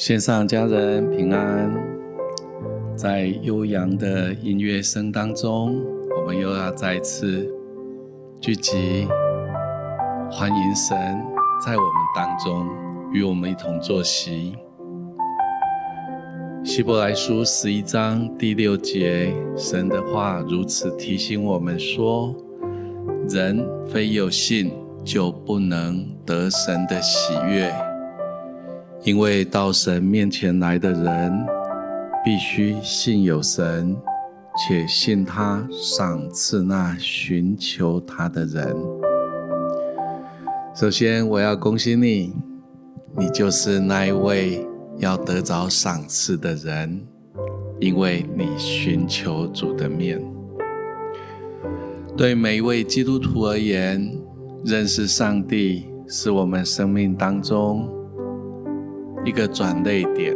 线上家人平安，在悠扬的音乐声当中，我们又要再次聚集，欢迎神在我们当中与我们一同坐席。希伯来书十一章第六节，神的话如此提醒我们说：人非有信，就不能得神的喜悦。因为到神面前来的人，必须信有神，且信他赏赐那寻求他的人。首先，我要恭喜你，你就是那一位要得着赏赐的人，因为你寻求主的面。对每一位基督徒而言，认识上帝是我们生命当中。一个转捩点，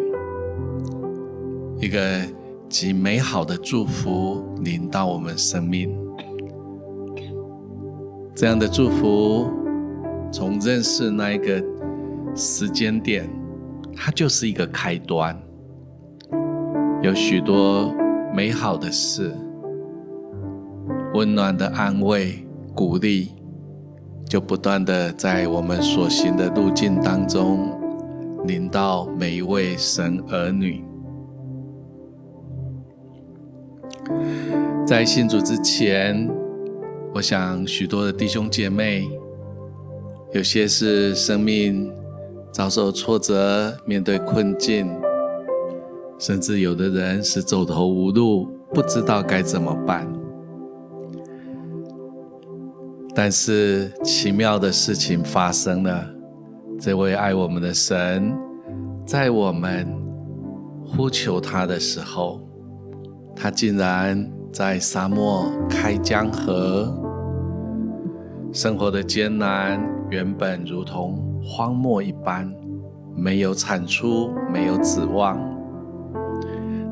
一个极美好的祝福临到我们生命。这样的祝福，从认识那一个时间点，它就是一个开端。有许多美好的事，温暖的安慰、鼓励，就不断的在我们所行的路径当中。临到每一位神儿女，在信主之前，我想许多的弟兄姐妹，有些是生命遭受挫折，面对困境，甚至有的人是走投无路，不知道该怎么办。但是奇妙的事情发生了。这位爱我们的神，在我们呼求他的时候，他竟然在沙漠开江河。生活的艰难原本如同荒漠一般，没有产出，没有指望，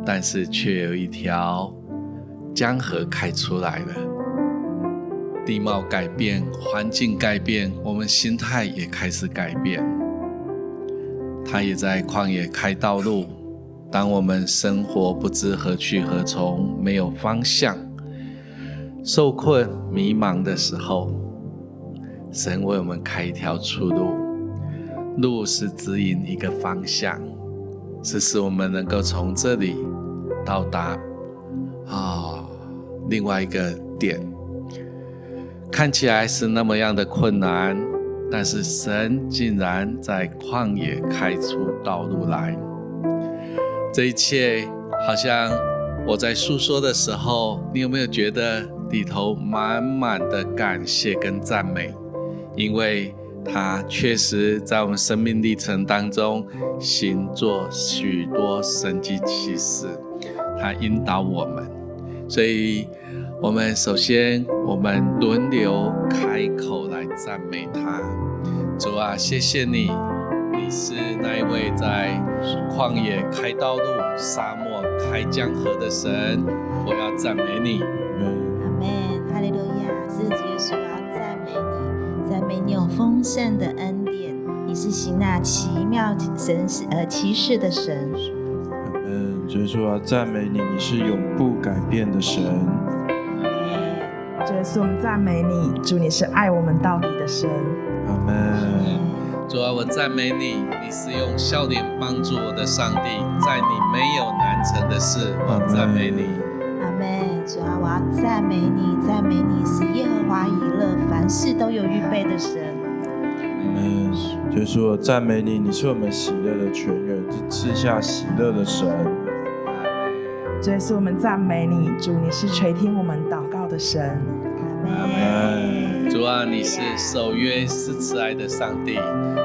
但是却有一条江河开出来了。地貌改变，环境改变，我们心态也开始改变。他也在旷野开道路。当我们生活不知何去何从，没有方向，受困迷茫的时候，神为我们开一条出路。路是指引一个方向，是使我们能够从这里到达啊、另外一个点。看起来是那么样的困难，但是神竟然在旷野开出道路来。这一切好像我在诉说的时候，你有没有觉得里头满满的感谢跟赞美？因为他确实在我们生命历程当中行做许多神迹奇事，他引导我们，所以。我们首先，我们轮流开口来赞美他。主啊，谢谢你，你是那一位在旷野开道路、沙漠开江河的神。我要赞美你。阿门，哈利路亚。是主耶稣，我要赞美你，赞美你有丰盛的恩典。你是行那奇妙神事呃奇事的神。阿门，主耶稣，要赞美你，你是永不改变的神。主耶稣，我们赞美你，主你是爱我们到底的神。阿门。主啊，我赞美你，你是用笑脸帮助我的上帝，在你没有难成的事，我赞美你。阿门。主啊，我要赞美你，赞美你是耶和华以勒，凡事都有预备的神。阿门。主耶稣，我赞美你，你是我们喜乐的泉源，是赐下喜乐的神。主耶稣，我们赞美你，主你是垂听我们祷告的神。主啊，你是守约是慈爱的上帝，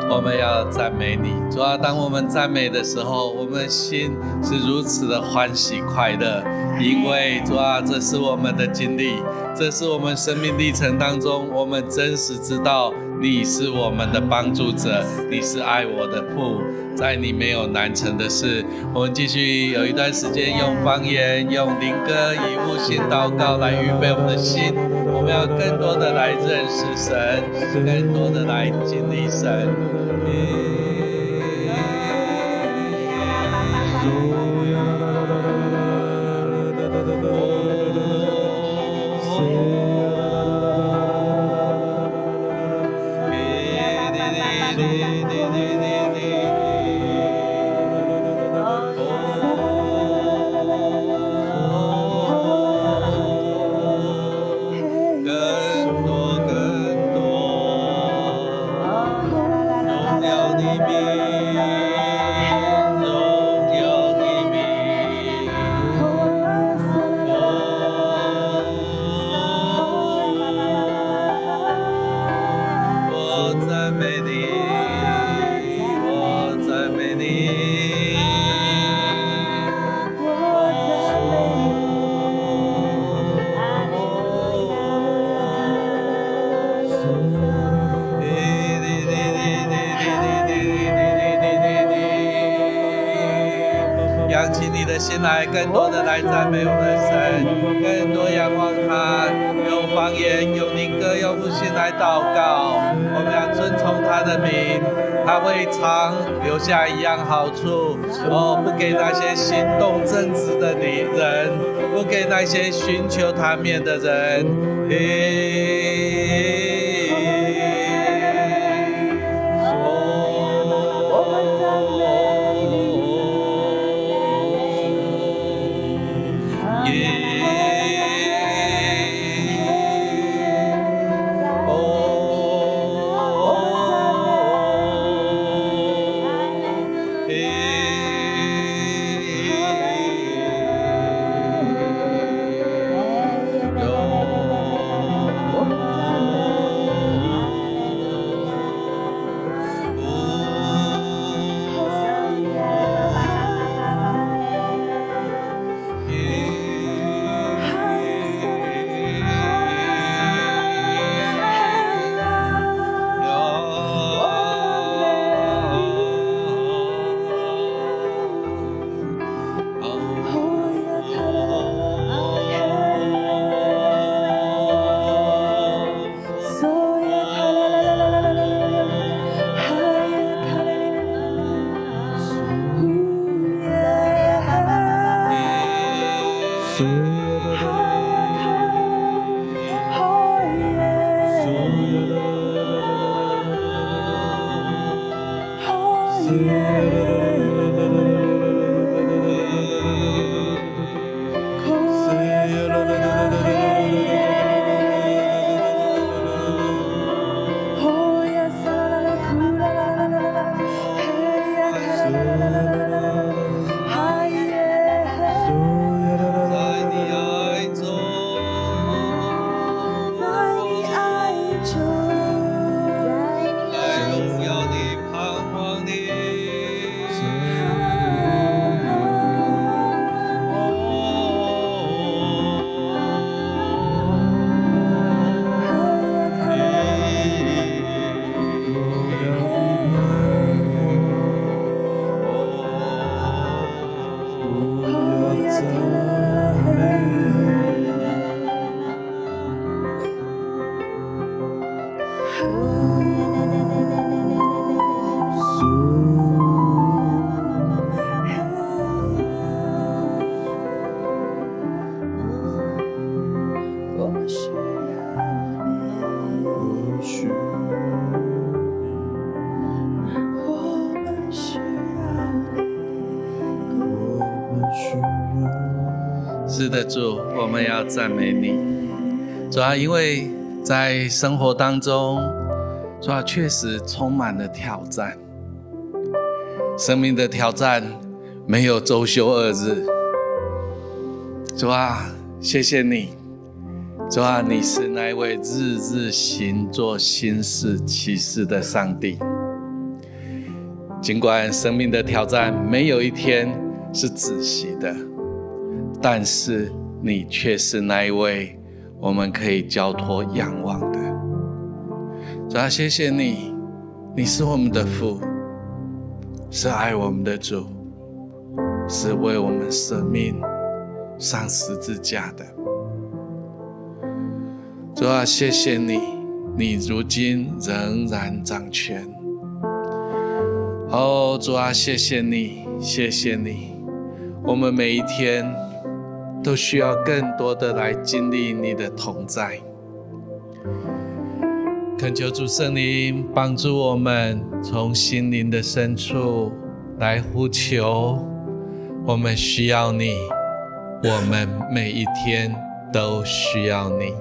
我们要赞美你。主啊，当我们赞美的时候，我们心是如此的欢喜快乐，因为主啊，这是我们的经历，这是我们生命历程当中，我们真实知道你是我们的帮助者，你是爱我的父。在你没有难成的事，我们继续有一段时间用方言、用灵歌、以悟性祷告来预备我们的心。我们要更多的来认识神，更多的来经历神。先来更多的来赞美我们的神，更多仰望他，用方言、用灵歌、用悟性来祷告。我们要遵从他的名，他会常留下一样好处哦，不给那些行动正直的女人，不给那些寻求他面的人。you. 是的，主，我们要赞美你。主要因为在生活当中，主要确实充满了挑战，生命的挑战没有周休二日。主啊，谢谢你，主啊，你是那位日日行做新事奇事的上帝。尽管生命的挑战没有一天是止息的。但是你却是那一位我们可以交托仰望的。主啊，谢谢你，你是我们的父，是爱我们的主，是为我们舍命上十字架的。主啊，谢谢你，你如今仍然掌权。哦，主啊，谢谢你，谢谢你。我们每一天都需要更多的来经历你的同在。恳求主圣灵帮助我们，从心灵的深处来呼求。我们需要你，我们每一天都需要你。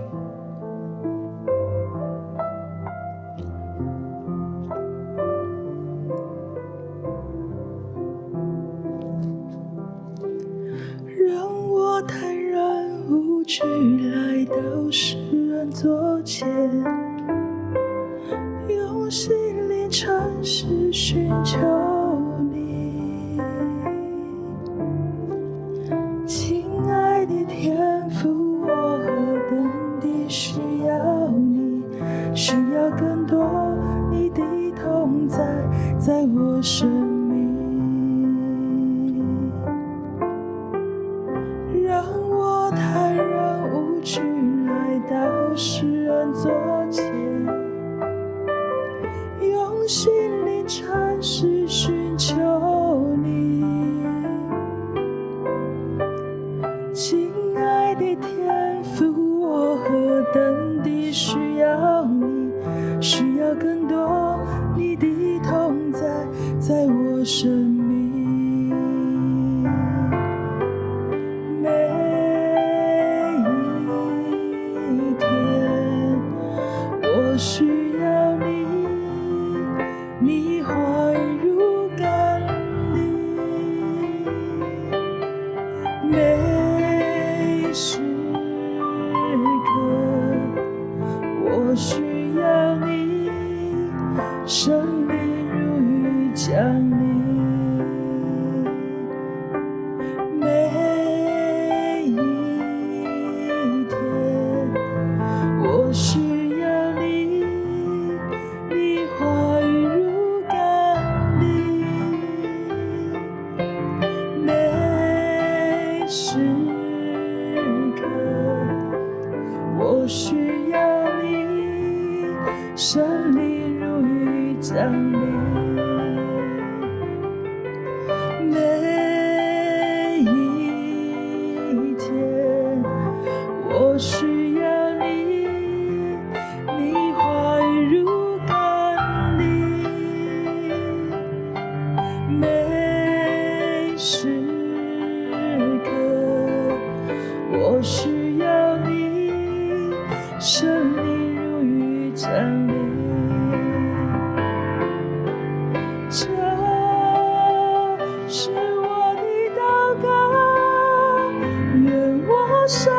起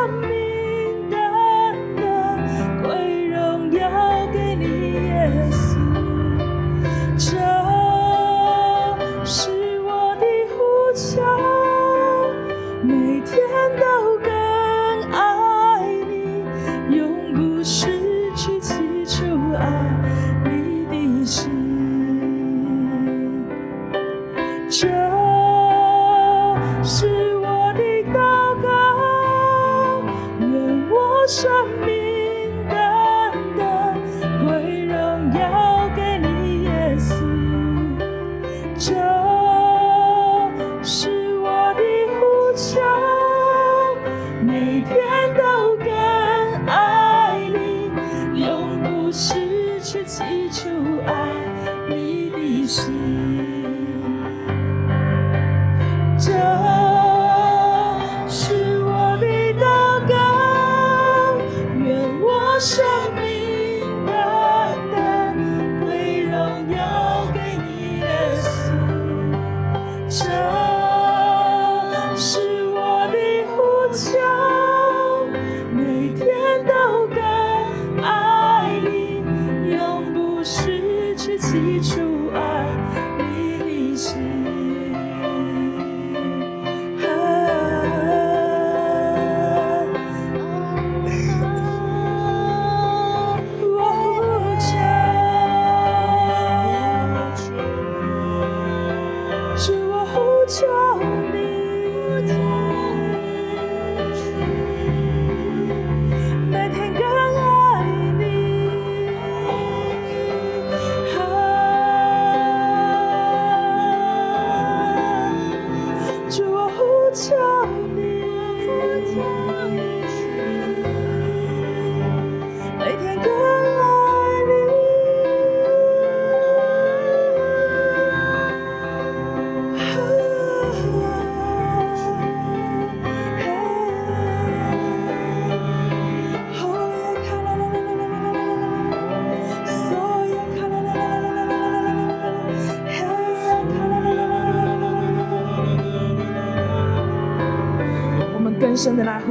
teacher.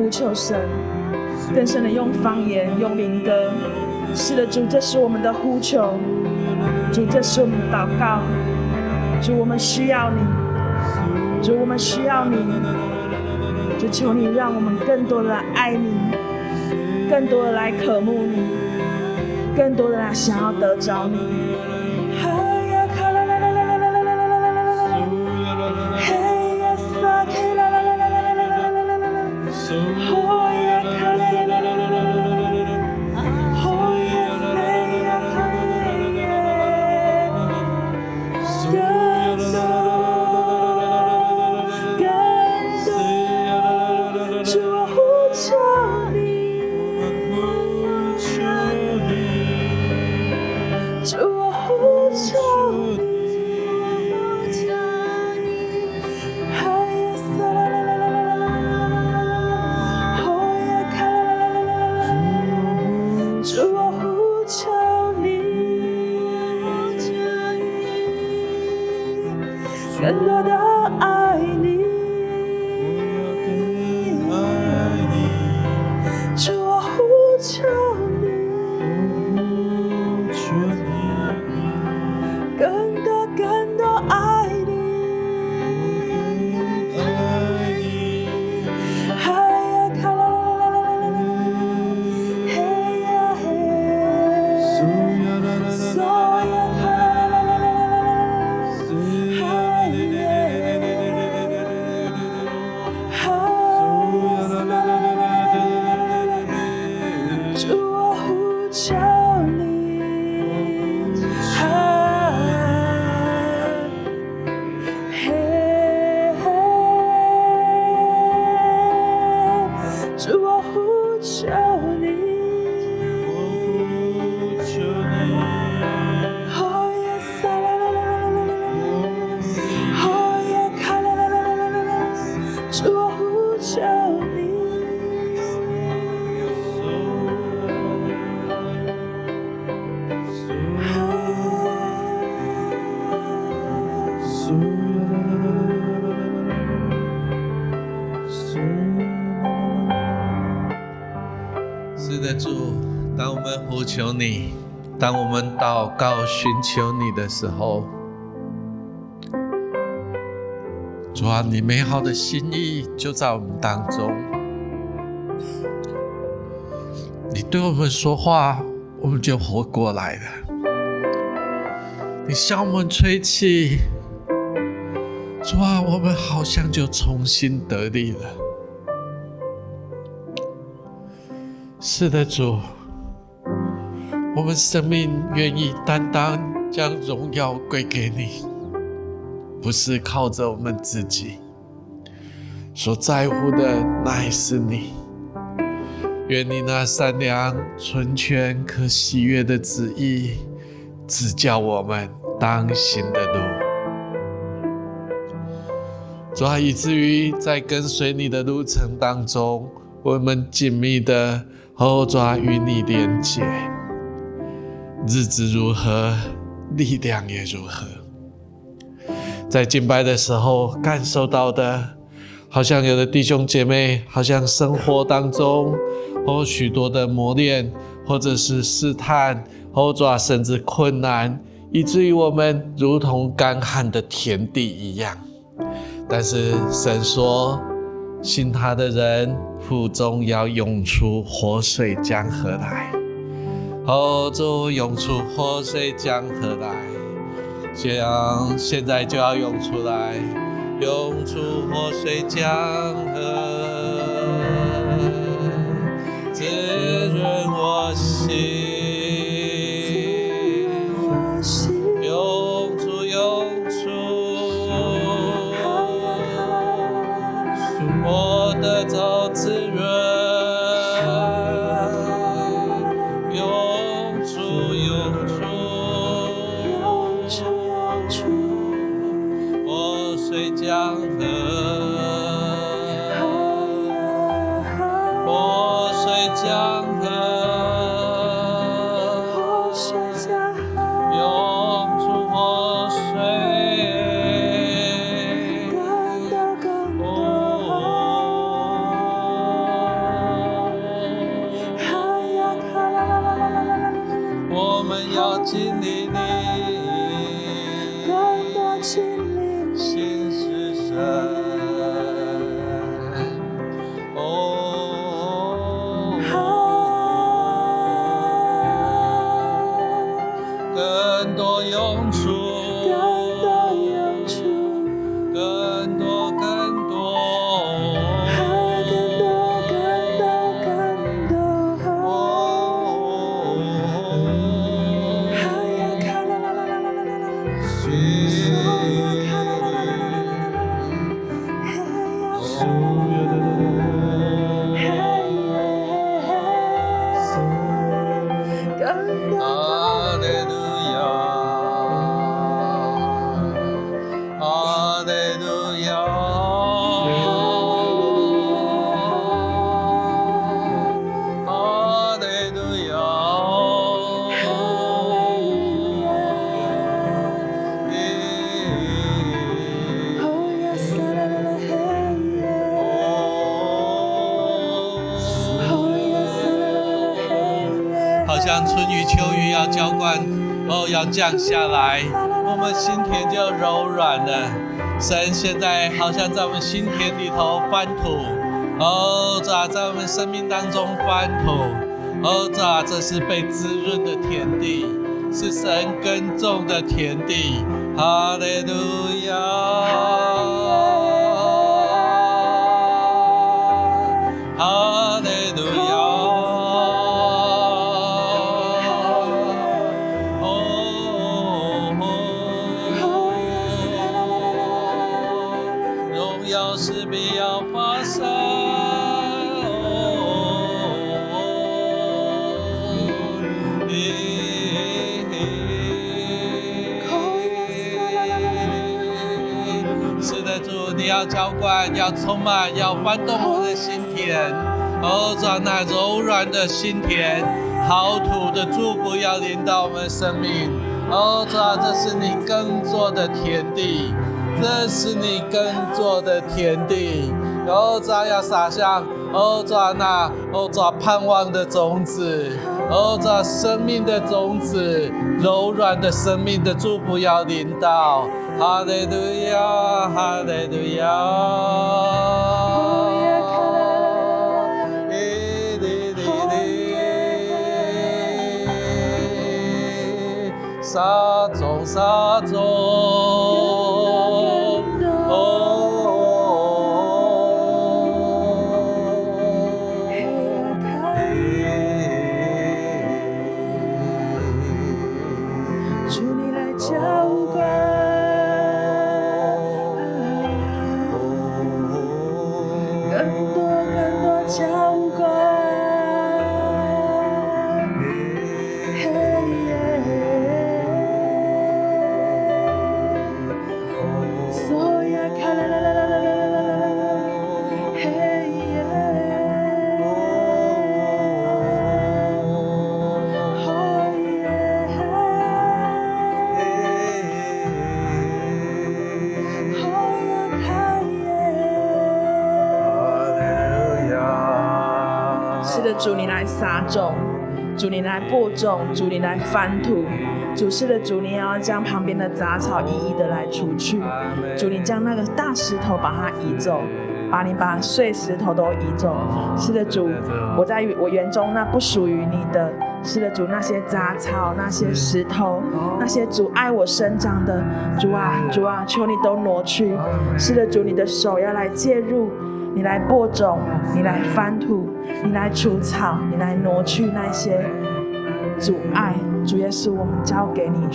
呼求神，更深的用方言、用灵歌。是的，主，这是我们的呼求，主，这是我们的祷告。主，我们需要你，主，我们需要你。主，求你让我们更多的爱你，更多的来渴慕你，更多的来想要得着你。当我们祷告寻求你的时候，主啊，你美好的心意就在我们当中。你对我们说话，我们就活过来了。你向我们吹气，主啊，我们好像就重新得力了。是的，主。我们生命愿意单单将荣耀归给你，不是靠着我们自己，所在乎的乃是你。愿你那善良、纯全、可喜悦的旨意，指教我们当行的路，主啊，以至于在跟随你的路程当中，我们紧密的后抓与你连接。日子如何，力量也如何。在敬拜的时候感受到的，好像有的弟兄姐妹，好像生活当中有许多的磨练，或者是试探，或者甚至困难，以至于我们如同干旱的田地一样。但是神说，信他的人腹中要涌出活水江河来。后主涌出活水江河来，这样现在就要涌出来，涌出活水江河，降下来，我们心田就柔软了。神现在好像在我们心田里头翻土，哦，主啊，在我们生命当中翻土，哦，主啊，这是被滋润的田地，是神耕种的田地。哈利路要充满，要翻动我的心田，哦，主啊，那柔软的心田，好土的祝福要临到我们生命，哦，主啊，这是你耕作的田地，这是你耕作的田地，哦，主啊，要撒下，哦，主啊，那，哦，主啊，盼望的种子，哦，主啊，生命的种子，柔软的生命的祝福要临到。哈利路亚，哈利路亚。哩哩哩哩，撒种撒种。撒种，主你来播种，主你来翻土，主是的主你要将旁边的杂草一一的来除去，主你将那个大石头把它移走，把你把碎石头都移走。是的主，我在我园中那不属于你的，是的主那些杂草那些石头那些阻碍我生长的，主啊主啊，求你都挪去。是的主，你的手要来介入。你来播种，你来翻土，你来除草，你来挪去那些阻碍。主耶稣，我们交给你。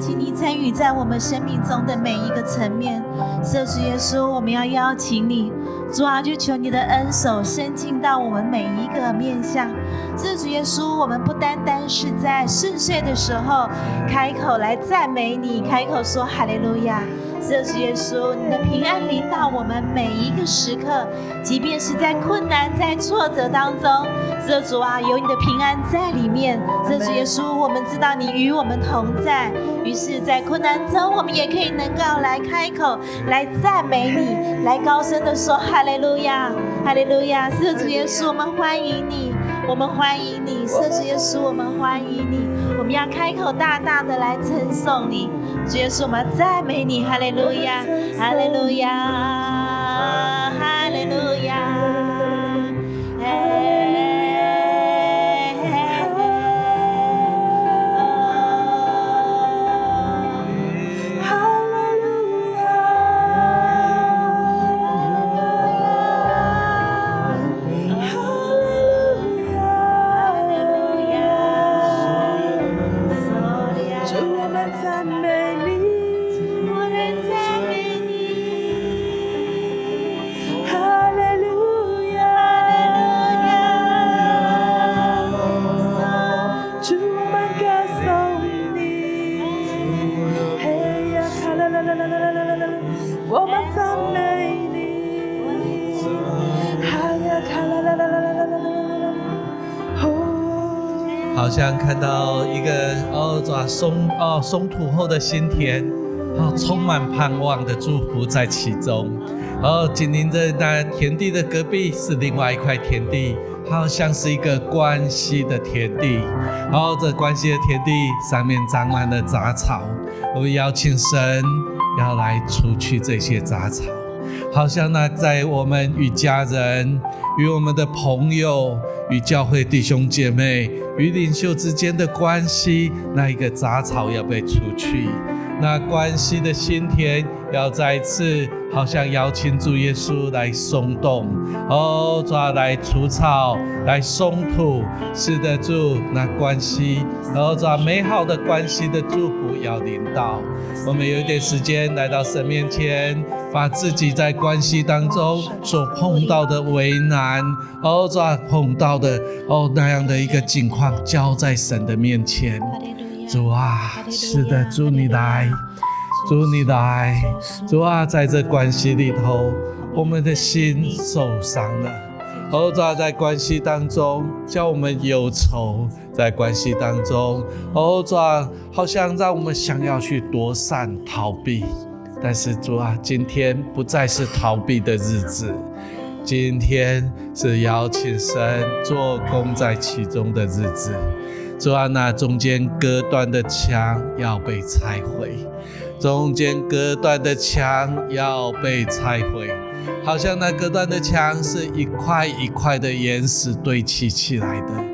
请你参与在我们生命中的每一个层面，圣主耶稣，我们要邀请你，主啊，就求你的恩手伸进到我们每一个面向。这主耶稣，我们不单单是在顺遂的时候开口来赞美你，开口说哈利路亚。这主耶稣，你的平安临到我们每一个时刻，即便是在困难、在挫折当中，这主啊，有你的平安在里面。这主耶稣，我们知道你与我们同在，于是，在困难中，我们也可以能够来开口，来赞美你，来高声的说哈利路亚，哈利路亚。这主耶稣，我们欢迎你，我们欢迎你。这主耶稣，我们欢迎你。我们要开口大大的来称颂你。主耶稣，我赞美你，哈利路亚，哈利路亚，像看到一个哦，抓松哦松土后的新田，哦，充满盼望的祝福在其中。哦，紧邻着那田地的隔壁是另外一块田地，好像是一个关系的田地。哦，这关系的田地上面长满了杂草，我们邀请神要来除去这些杂草。好像那在我们与家人、与我们的朋友、与教会弟兄姐妹。与领袖之间的关系，那一个杂草要被除去，那关系的心田要再次，好像邀请主耶稣来松动，哦，抓来除草，来松土，是得住那关系，然后抓美好的关系的祝福要领到。我们有一点时间来到神面前，把自己在关系当中所碰到的为难，哦，抓碰到的哦那样的一个境况。交在神的面前，主啊，是的，主你来，主你来，主啊，在这关系里头，我们的心受伤了，哦，主啊，在关系当中叫我们忧愁，在关系当中，哦，主啊，好像让我们想要去躲闪逃避，但是主啊，今天不再是逃避的日子。今天是邀请神做工在其中的日子，主啊，那中间隔断的墙要被拆毁，中间隔断的墙要被拆毁，好像那隔断的墙是一块一块的岩石堆砌起来的。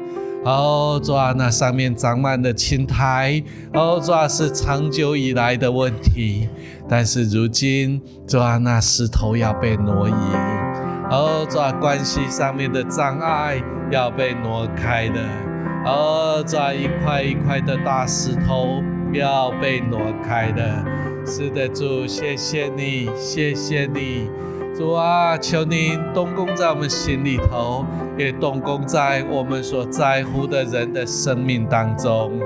哦，主啊，那上面长满了青苔，哦，主啊，是长久以来的问题，但是如今，主啊，那石头要被挪移。哦，抓关系上面的障碍要被挪开的，哦，抓一块一块的大石头要被挪开的。是的，主，谢谢你，谢谢你，主啊，求您动工在我们心里头，也动工在我们所在乎的人的生命当中。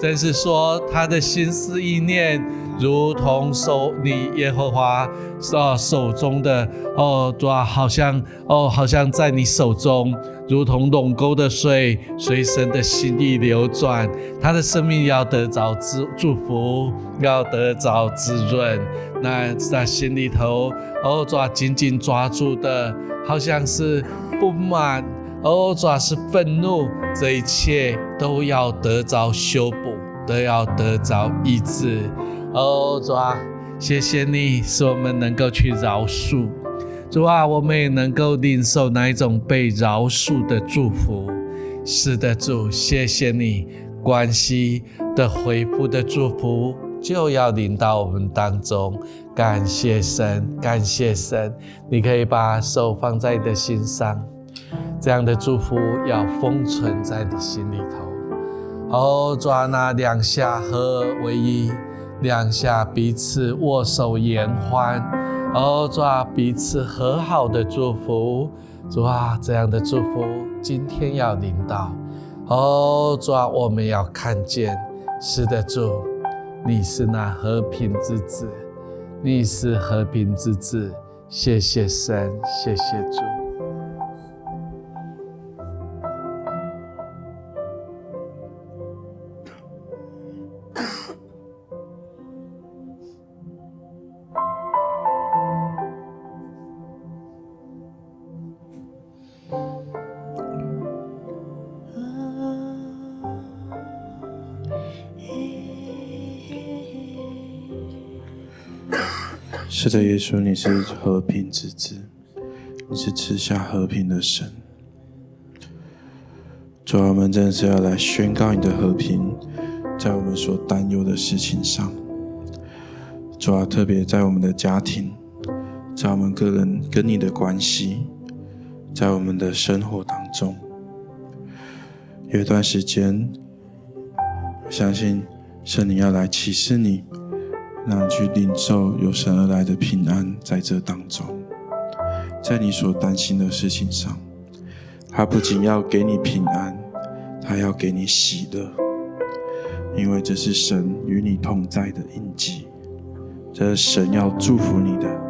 真是说，他的心思意念，如同手你耶和华啊手中的哦，抓好像哦，好像在你手中，如同垄沟的水，随神的心意流转。他的生命要得着祝祝福，要得着滋润。那在心里头哦，抓紧紧抓住的，好像是不满。哦，主要是愤怒，这一切都要得着修补，都要得着医治。哦，主啊，谢谢你，使我们能够去饶恕。主啊，我们也能够领受那一种被饶恕的祝福。是的，主，谢谢你，关系的回复的祝福就要临到我们当中。感谢神，感谢神，你可以把手放在你的心上。这样的祝福要封存在你心里头。哦，抓那两下合为一，两下彼此握手言欢。哦，抓彼此和好的祝福。主啊，这样的祝福今天要领到。哦，抓我们要看见，是的，主，你是那和平之子，你是和平之子。谢谢神，谢谢主。是的，耶稣，你是和平之子，你是赐下和平的神。主啊，我们真的是要来宣告你的和平，在我们所担忧的事情上。主啊，特别在我们的家庭，在我们个人跟你的关系，在我们的生活当中，有一段时间，我相信圣灵要来启示你。让你去领受由神而来的平安，在这当中，在你所担心的事情上，他不仅要给你平安，他要给你喜乐，因为这是神与你同在的印记，这是神要祝福你的。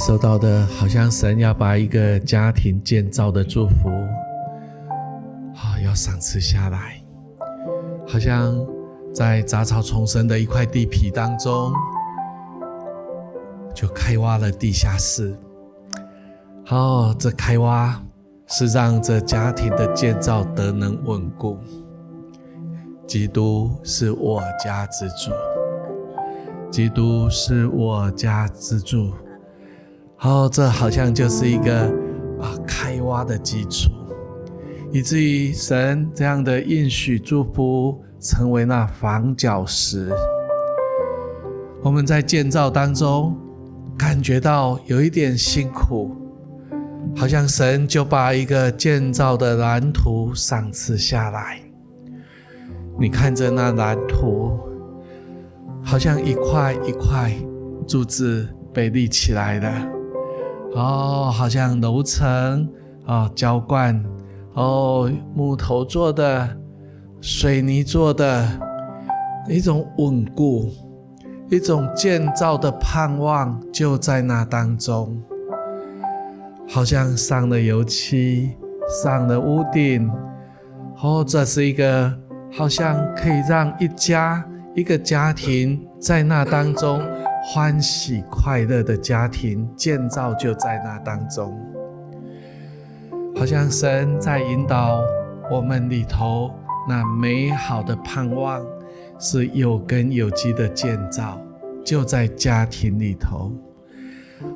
受到的，好像神要把一个家庭建造的祝福，好要赏赐下来，好像在杂草丛生的一块地皮当中，就开挖了地下室。好，这开挖是让这家庭的建造得能稳固。基督是我家之主，基督是我家之主。哦，这好像就是一个啊开挖的基础，以至于神这样的应许祝福成为那房角石。我们在建造当中感觉到有一点辛苦，好像神就把一个建造的蓝图赏赐下来。你看着那蓝图，好像一块一块柱子被立起来了。哦，好像楼层哦，浇灌哦，木头做的，水泥做的，一种稳固，一种建造的盼望就在那当中。好像上了油漆，上了屋顶，哦，这是一个好像可以让一家一个家庭在那当中。欢喜快乐的家庭建造就在那当中，好像神在引导我们里头那美好的盼望，是有根有基的建造，就在家庭里头。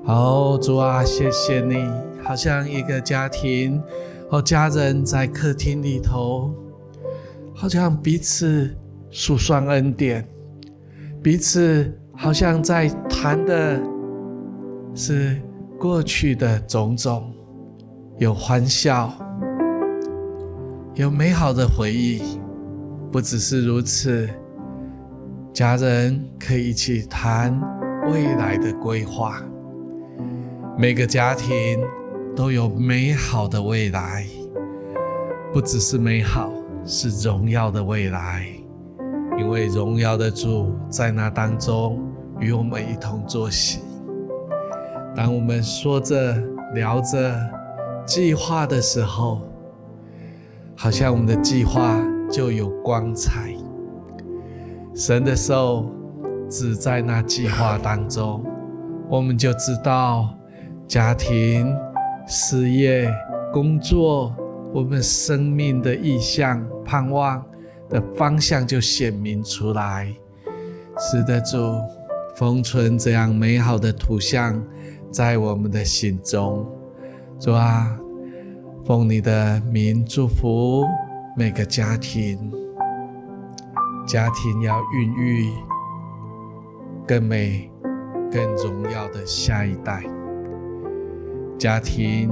好，主啊，谢谢你，好像一个家庭和家人在客厅里头，好像彼此数算恩典，彼此。好像在谈的是过去的种种，有欢笑，有美好的回忆。不只是如此，家人可以一起谈未来的规划。每个家庭都有美好的未来，不只是美好，是荣耀的未来。因为荣耀的主在那当中与我们一同作喜。当我们说着、聊着计划的时候，好像我们的计划就有光彩。神的手只在那计划当中，我们就知道家庭、事业、工作，我们生命的意向、盼望。的方向就显明出来，是的，主封存这样美好的图像在我们的心中，主啊，奉你的名祝福每个家庭，家庭要孕育更美、更荣耀的下一代。家庭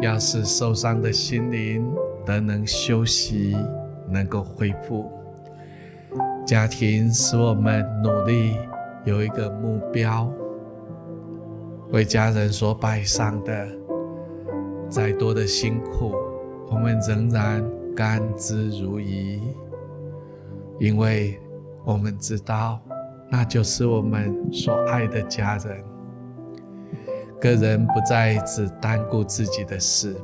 要使受伤的心灵得能休息，能够恢复。家庭使我们努力有一个目标，为家人所摆上的，再多的辛苦，我们仍然甘之如饴，因为我们知道，那就是我们所爱的家人。个人不再只单顾自己的事，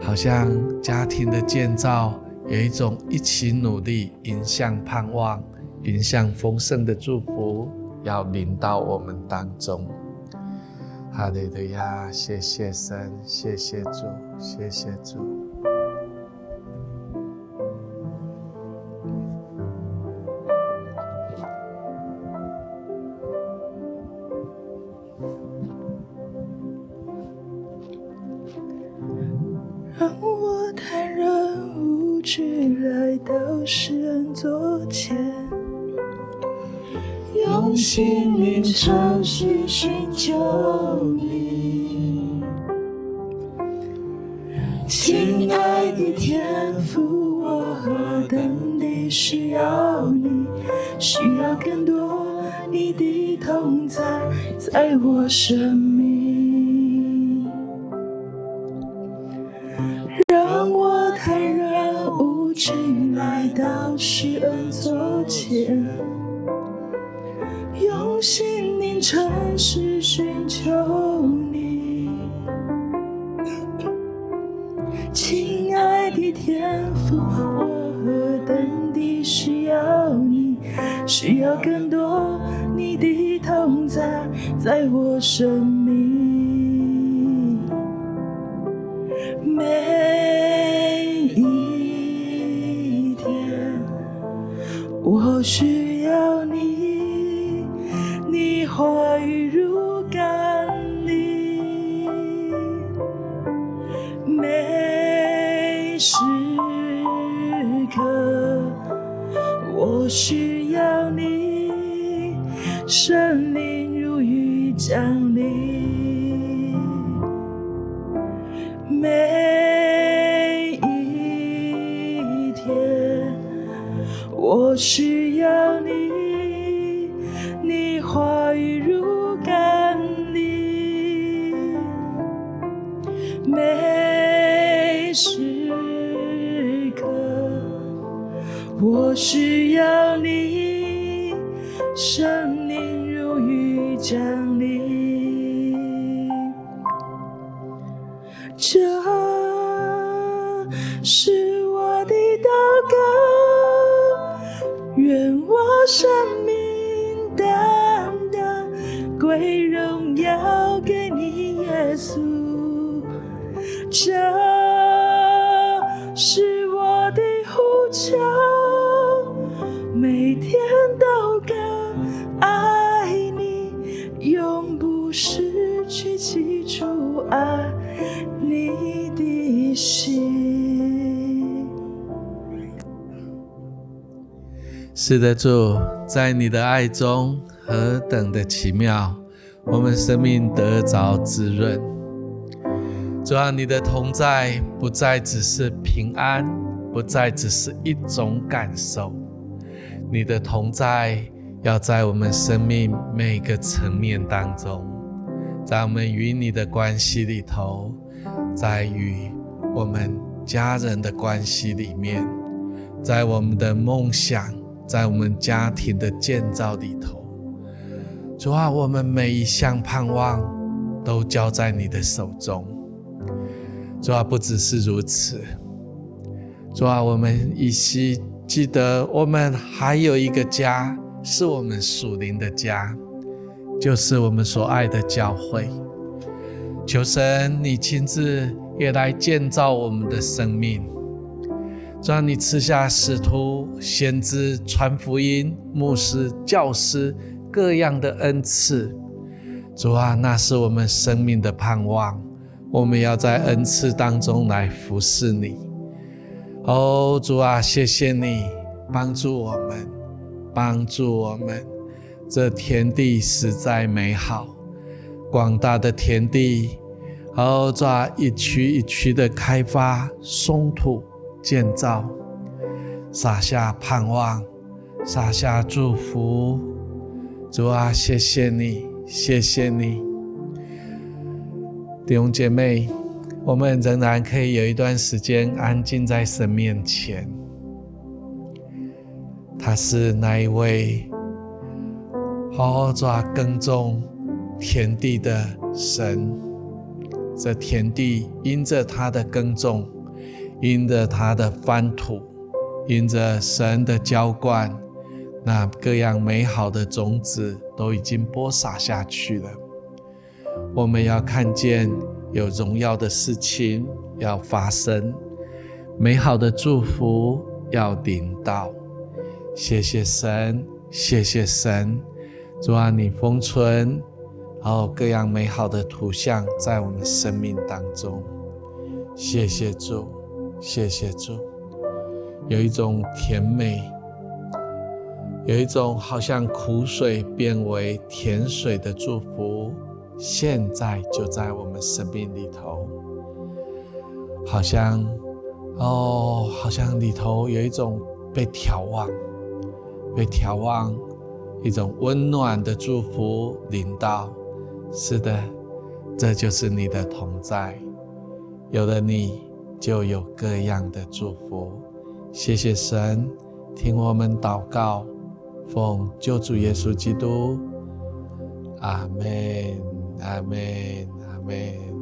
好像家庭的建造有一种一起努力、迎向盼望、迎向丰盛的祝福，要临到我们当中。哈利路亚！谢谢神，谢谢主，谢谢主。在我生命，让我坦然无惧来到施恩座前。用心灵诚实寻求你，亲爱的天父，我何等地需要你，需要更多在我身这是我的祷告，愿我生是的，主，在你的爱中。何等的奇妙，我们生命得着滋润。主啊，你的同在不再只是平安，不再只是一种感受，你的同在要在我们生命每个层面当中，在我们与你的关系里头，在与我们家人的关系里面，在我们的梦想，在我们家庭的建造里头。主啊，我们每一项盼望都交在你的手中。主啊，不只是如此。主啊，我们依稀记得，我们还有一个家，是我们属灵的家，就是我们所爱的教会。求神，你亲自也来建造我们的生命。主啊，你赐下使徒、先知、传福音、牧师、教师。各样的恩赐，主啊，那是我们生命的盼望。我们要在恩赐当中来服侍你。哦，主啊，谢谢你帮助我们，帮助我们。这田地实在美好，广大的田地，哦，主啊，一区一区的开发、松土、建造，撒下盼望，撒下祝福。主啊，谢谢你，谢谢你。弟兄姐妹，我们仍然可以有一段时间安静在神面前。他是那一位好好抓耕种田地的神。这田地因着他的耕种，因着他的翻土，因着神的浇灌，那各样美好的种子都已经播撒下去了。我们要看见有荣耀的事情要发生，美好的祝福要领到。谢谢神，谢谢神，主啊，你封存，然后各样美好的图像在我们生命当中。谢谢主，谢谢主，有一种甜美，有一种好像苦水变为甜水的祝福。现在就在我们生命里头，好像哦，好像里头有一种被眺望、被眺望，一种温暖的祝福临到。是的，这就是你的同在。有了你，就有各样的祝福。谢谢神，听我们祷告，奉救主耶稣基督，阿门。阿门，阿门。